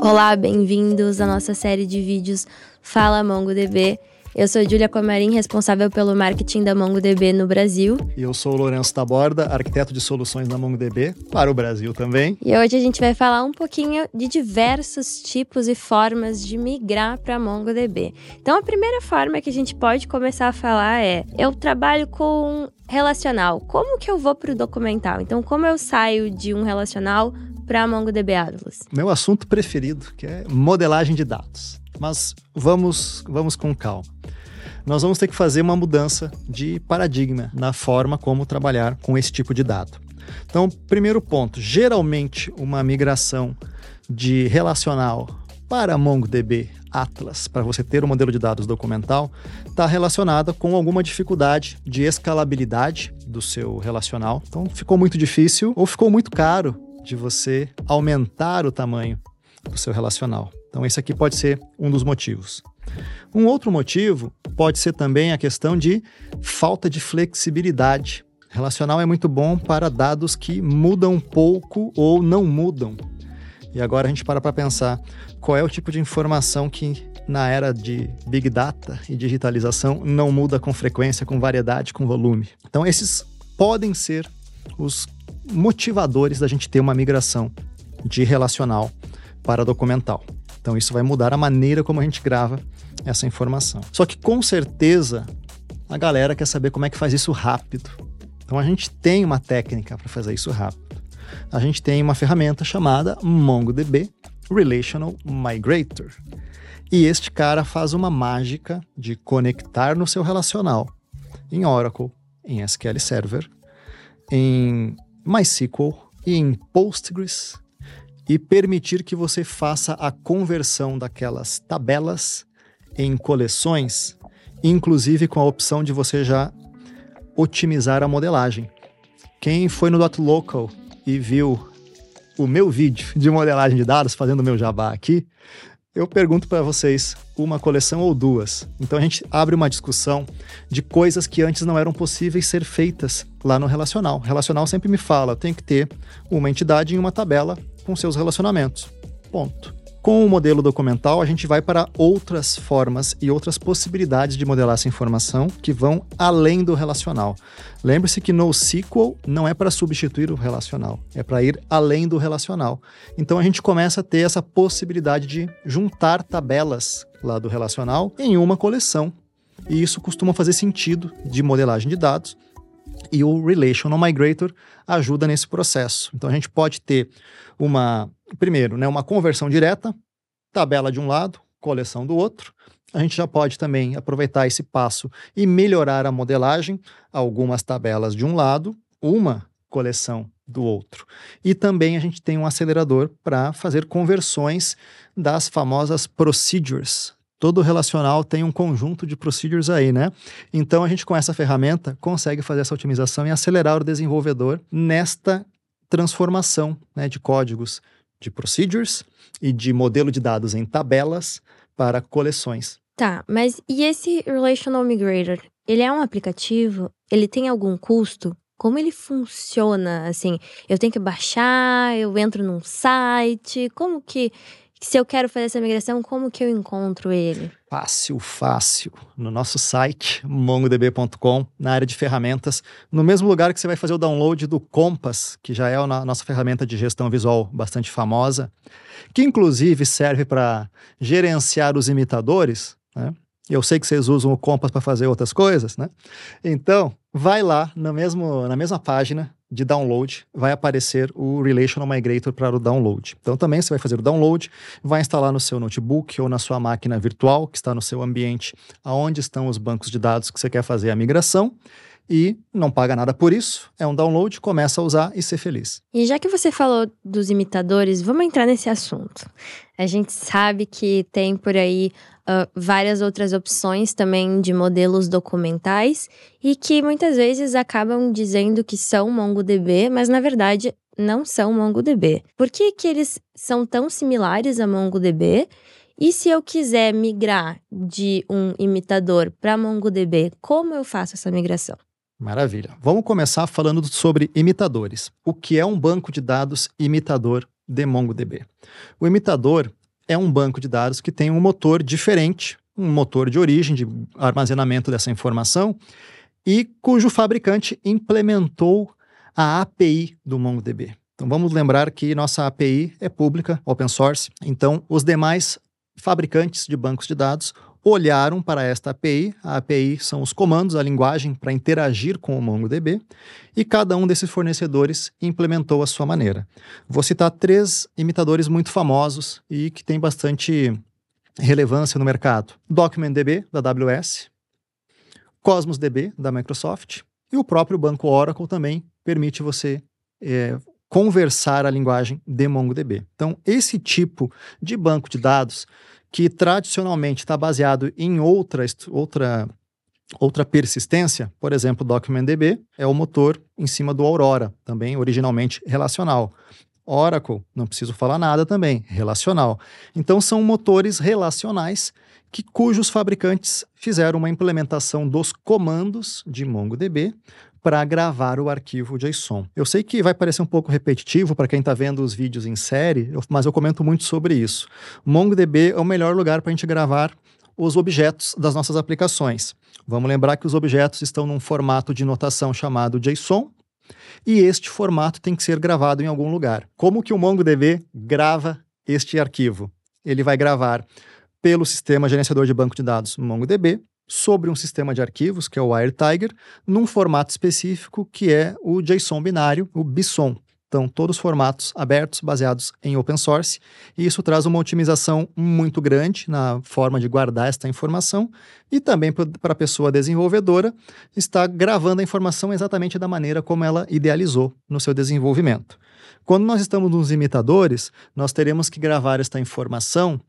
Olá, bem-vindos à nossa série de vídeos Fala MongoDB. Eu sou Julia Comarim, responsável pelo marketing da MongoDB no Brasil. E eu sou o Lourenço Taborda, arquiteto de soluções da MongoDB para o Brasil também. E hoje a gente vai falar um pouquinho de diversos tipos e formas de migrar para MongoDB. Então, a primeira forma que a gente pode começar a falar é: eu trabalho com relacional. Como que eu vou para o documental? Então, como eu saio de um relacional para MongoDB Atlas? Meu assunto preferido, que é modelagem de dados. Mas vamos, vamos com calma. Nós vamos ter que fazer uma mudança de paradigma na forma como trabalhar com esse tipo de dado. Então, primeiro ponto, geralmente uma migração de relacional para MongoDB Atlas, para você ter um modelo de dados documental, está relacionada com alguma dificuldade de escalabilidade do seu relacional. Então, ficou muito difícil ou ficou muito caro de você aumentar o tamanho do seu relacional. Então, esse aqui pode ser um dos motivos. Um outro motivo pode ser também a questão de falta de flexibilidade. Relacional é muito bom para dados que mudam pouco ou não mudam. E agora a gente para para pensar qual é o tipo de informação que na era de Big Data e digitalização não muda com frequência, com variedade, com volume. Então, esses podem ser os motivadores da gente ter uma migração de relacional para documental. Então isso vai mudar a maneira como a gente grava essa informação. Só que com certeza a galera quer saber como é que faz isso rápido. Então a gente tem uma técnica para fazer isso rápido. A gente tem uma ferramenta chamada MongoDB Relational Migrator. E este cara faz uma mágica de conectar no seu relacional em Oracle, em SQL Server, em MySQL e em Postgres e permitir que você faça a conversão daquelas tabelas em coleções, inclusive com a opção de você já otimizar a modelagem. Quem foi no .local e viu o meu vídeo de modelagem de dados fazendo o meu jabá aqui, eu pergunto para vocês uma coleção ou duas. Então a gente abre uma discussão de coisas que antes não eram possíveis ser feitas lá no relacional. Relacional sempre me fala, tem que ter uma entidade em uma tabela com seus relacionamentos. Ponto. Com o modelo documental, a gente vai para outras formas e outras possibilidades de modelar essa informação que vão além do relacional. Lembre-se que NoSQL não é para substituir o relacional, é para ir além do relacional. Então a gente começa a ter essa possibilidade de juntar tabelas lá do relacional em uma coleção. E isso costuma fazer sentido de modelagem de dados, e o Relational Migrator ajuda nesse processo. Então a gente pode ter uma, primeiro, né, uma conversão direta, tabela de um lado, coleção do outro. A gente já pode também aproveitar esse passo e melhorar a modelagem, algumas tabelas de um lado, uma coleção do outro. E também a gente tem um acelerador para fazer conversões das famosas procedures, todo relacional tem um conjunto de procedures aí, né? Então a gente com essa ferramenta consegue fazer essa otimização e acelerar o desenvolvedor nesta transformação né, de códigos de procedures e de modelo de dados em tabelas para coleções. Tá, mas e esse Relational Migrator? Ele é um aplicativo? Ele tem algum custo? Como ele funciona? Assim, eu tenho que baixar, eu entro num site, como que se eu quero fazer essa migração, como que eu encontro ele? Fácil, fácil. No nosso site, mongodb.com, na área de ferramentas, no mesmo lugar que você vai fazer o download do Compass, que já é a nossa ferramenta de gestão visual bastante famosa, que inclusive serve para gerenciar os imitadores, né? Eu sei que vocês usam o Compass para fazer outras coisas, né? Então, vai lá no mesmo, na mesma página de download, vai aparecer o Relational Migrator para o download. Então, também você vai fazer o download, vai instalar no seu notebook ou na sua máquina virtual, que está no seu ambiente, aonde estão os bancos de dados que você quer fazer a migração e não paga nada por isso. É um download, começa a usar e ser feliz. E já que você falou dos imitadores, vamos entrar nesse assunto. A gente sabe que tem por aí uh, várias outras opções também de modelos documentais e que muitas vezes acabam dizendo que são MongoDB, mas na verdade não são MongoDB. Por que, que eles são tão similares a MongoDB? E se eu quiser migrar de um imitador para MongoDB, como eu faço essa migração? Maravilha. Vamos começar falando sobre imitadores. O que é um banco de dados imitador de MongoDB. O imitador é um banco de dados que tem um motor diferente, um motor de origem de armazenamento dessa informação e cujo fabricante implementou a API do MongoDB. Então vamos lembrar que nossa API é pública, open source, então os demais fabricantes de bancos de dados olharam para esta API. A API são os comandos, a linguagem para interagir com o MongoDB, e cada um desses fornecedores implementou a sua maneira. Vou citar três imitadores muito famosos e que têm bastante relevância no mercado: DocumentDB, da AWS, CosmosDB, da Microsoft, e o próprio banco Oracle também permite você é, conversar a linguagem de MongoDB. Então, esse tipo de banco de dados que tradicionalmente está baseado em outra, outra, outra persistência, por exemplo, DocumentDB é o motor em cima do Aurora, também originalmente relacional. Oracle, não preciso falar nada também, relacional. Então são motores relacionais que cujos fabricantes fizeram uma implementação dos comandos de MongoDB para gravar o arquivo JSON. Eu sei que vai parecer um pouco repetitivo para quem está vendo os vídeos em série, mas eu comento muito sobre isso. MongoDB é o melhor lugar para a gente gravar os objetos das nossas aplicações. Vamos lembrar que os objetos estão num formato de notação chamado JSON, e este formato tem que ser gravado em algum lugar. Como que o MongoDB grava este arquivo? Ele vai gravar pelo sistema gerenciador de banco de dados MongoDB, sobre um sistema de arquivos, que é o WireTiger, num formato específico que é o JSON binário, o BSON. Então, todos formatos abertos, baseados em open source, e isso traz uma otimização muito grande na forma de guardar esta informação e também para a pessoa desenvolvedora estar gravando a informação exatamente da maneira como ela idealizou no seu desenvolvimento. Quando nós estamos nos imitadores, nós teremos que gravar esta informação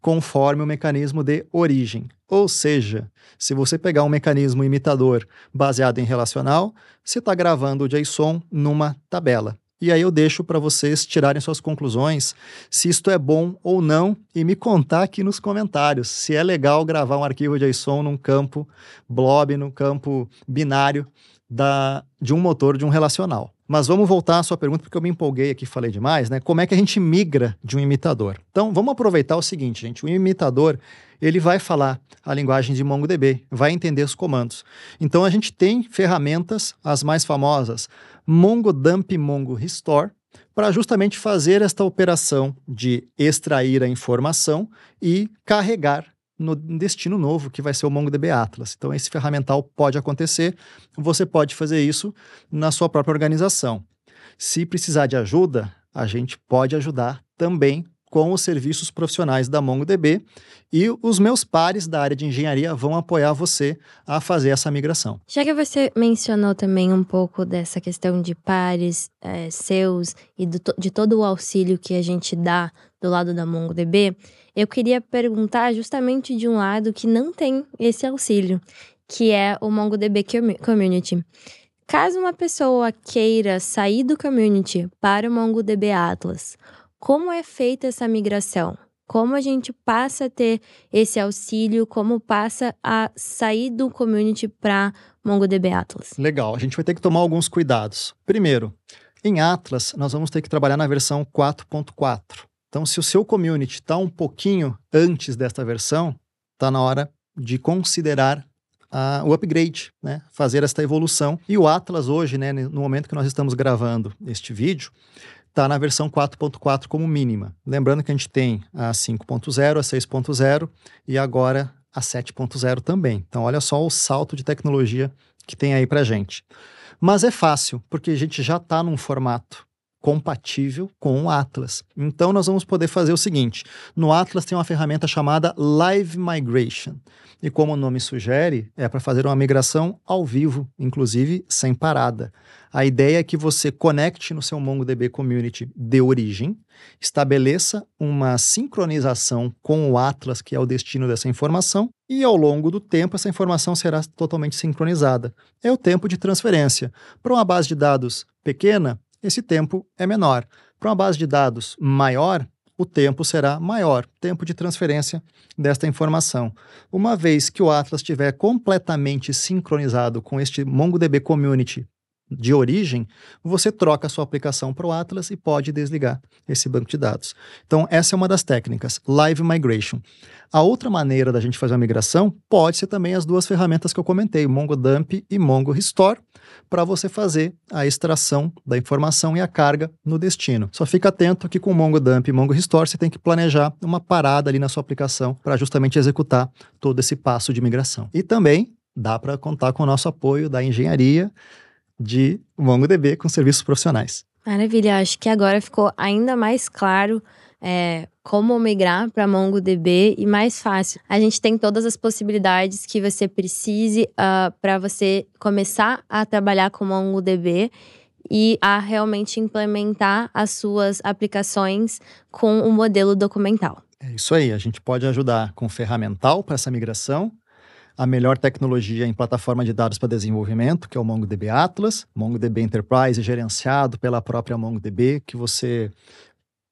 conforme o mecanismo de origem. Ou seja, se você pegar um mecanismo imitador baseado em relacional, você está gravando o JSON numa tabela. E aí eu deixo para vocês tirarem suas conclusões, se isto é bom ou não, e me contar aqui nos comentários se é legal gravar um arquivo JSON num campo blob, num campo binário da, de um motor de um relacional. Mas vamos voltar à sua pergunta, porque eu me empolguei aqui falei demais, né? Como é que a gente migra de um imitador? Então, vamos aproveitar o seguinte, gente. O imitador, ele vai falar a linguagem de MongoDB, vai entender os comandos. Então, a gente tem ferramentas, as mais famosas, MongoDump e MongoRestore, para justamente fazer esta operação de extrair a informação e carregar no destino novo, que vai ser o MongoDB Atlas. Então, esse ferramental pode acontecer, você pode fazer isso na sua própria organização. Se precisar de ajuda, a gente pode ajudar também com os serviços profissionais da MongoDB e os meus pares da área de engenharia vão apoiar você a fazer essa migração. Já que você mencionou também um pouco dessa questão de pares é, seus e do, de todo o auxílio que a gente dá do lado da MongoDB, eu queria perguntar justamente de um lado que não tem esse auxílio, que é o MongoDB Community. Caso uma pessoa queira sair do community para o MongoDB Atlas, como é feita essa migração? Como a gente passa a ter esse auxílio? Como passa a sair do community para MongoDB Atlas? Legal, a gente vai ter que tomar alguns cuidados. Primeiro, em Atlas, nós vamos ter que trabalhar na versão 4.4. Então, se o seu community está um pouquinho antes desta versão, está na hora de considerar uh, o upgrade, né? fazer esta evolução. E o Atlas hoje, né, no momento que nós estamos gravando este vídeo, está na versão 4.4 como mínima. Lembrando que a gente tem a 5.0, a 6.0 e agora a 7.0 também. Então, olha só o salto de tecnologia que tem aí para gente. Mas é fácil, porque a gente já está num formato compatível com o Atlas. Então nós vamos poder fazer o seguinte: no Atlas tem uma ferramenta chamada Live Migration. E como o nome sugere, é para fazer uma migração ao vivo, inclusive sem parada. A ideia é que você conecte no seu MongoDB Community de origem, estabeleça uma sincronização com o Atlas, que é o destino dessa informação, e ao longo do tempo essa informação será totalmente sincronizada. É o tempo de transferência. Para uma base de dados pequena, esse tempo é menor. Para uma base de dados maior, o tempo será maior, tempo de transferência desta informação. Uma vez que o Atlas estiver completamente sincronizado com este MongoDB Community de origem, você troca a sua aplicação para o Atlas e pode desligar esse banco de dados. Então, essa é uma das técnicas, Live Migration. A outra maneira da gente fazer a migração pode ser também as duas ferramentas que eu comentei, MongoDump e Mongo Restore, para você fazer a extração da informação e a carga no destino. Só fica atento que com MongoDump e Mongo Restore você tem que planejar uma parada ali na sua aplicação para justamente executar todo esse passo de migração. E também dá para contar com o nosso apoio da engenharia de MongoDB com serviços profissionais. Maravilha, acho que agora ficou ainda mais claro é, como migrar para MongoDB e mais fácil. A gente tem todas as possibilidades que você precise uh, ah, para você começar a trabalhar com MongoDB e a realmente implementar as suas aplicações com o modelo documental. É isso aí, a gente pode ajudar com ferramental para essa migração, a melhor tecnologia em plataforma de dados para desenvolvimento, que é o MongoDB Atlas, MongoDB Enterprise gerenciado pela própria MongoDB, que você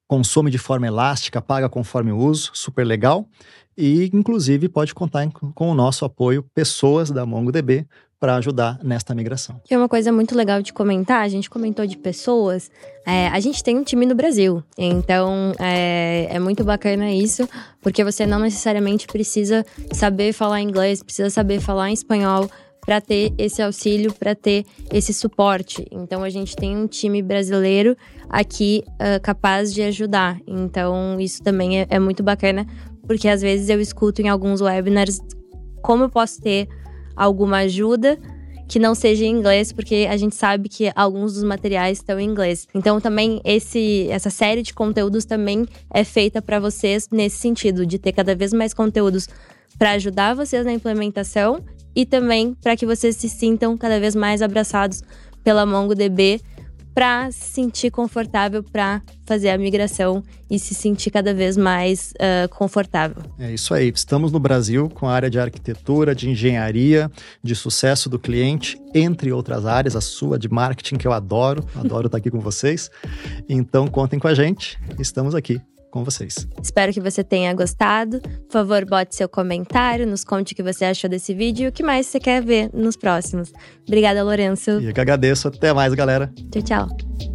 consome de forma elástica, paga conforme o uso, super legal. E, inclusive, pode contar com o nosso apoio, pessoas da MongoDB, para ajudar nesta migração. Que é uma coisa muito legal de comentar, a gente comentou de pessoas, é, a gente tem um time no Brasil, então é, é, muito bacana isso, porque você não necessariamente precisa saber falar inglês, precisa saber falar espanhol para ter esse auxílio, para ter esse suporte. Então a gente tem um time brasileiro aqui uh, capaz de ajudar. Então isso também é, é muito bacana, porque às vezes eu escuto em alguns webinars como eu posso ter alguma ajuda que não seja em inglês, porque a gente sabe que alguns dos materiais estão em inglês. Então também esse essa série de conteúdos também é feita para vocês nesse sentido de ter cada vez mais conteúdos para ajudar vocês na implementação e também para que vocês se sintam cada vez mais abraçados pela MongoDB para se sentir confortável para fazer a migração e se sentir cada vez mais uh, confortável. É isso aí. Estamos no Brasil com a área de arquitetura, de engenharia, de sucesso do cliente, entre outras áreas, a sua de marketing, que eu adoro, adoro estar aqui com vocês. Então, contem com a gente, estamos aqui com vocês. Espero que você tenha gostado. Por favor, bote seu comentário, nos conte o que você achou desse vídeo e o que mais você quer ver nos próximos. Obrigada, Lourenço. E eu que agradeço. Até mais, galera. Tchau, tchau.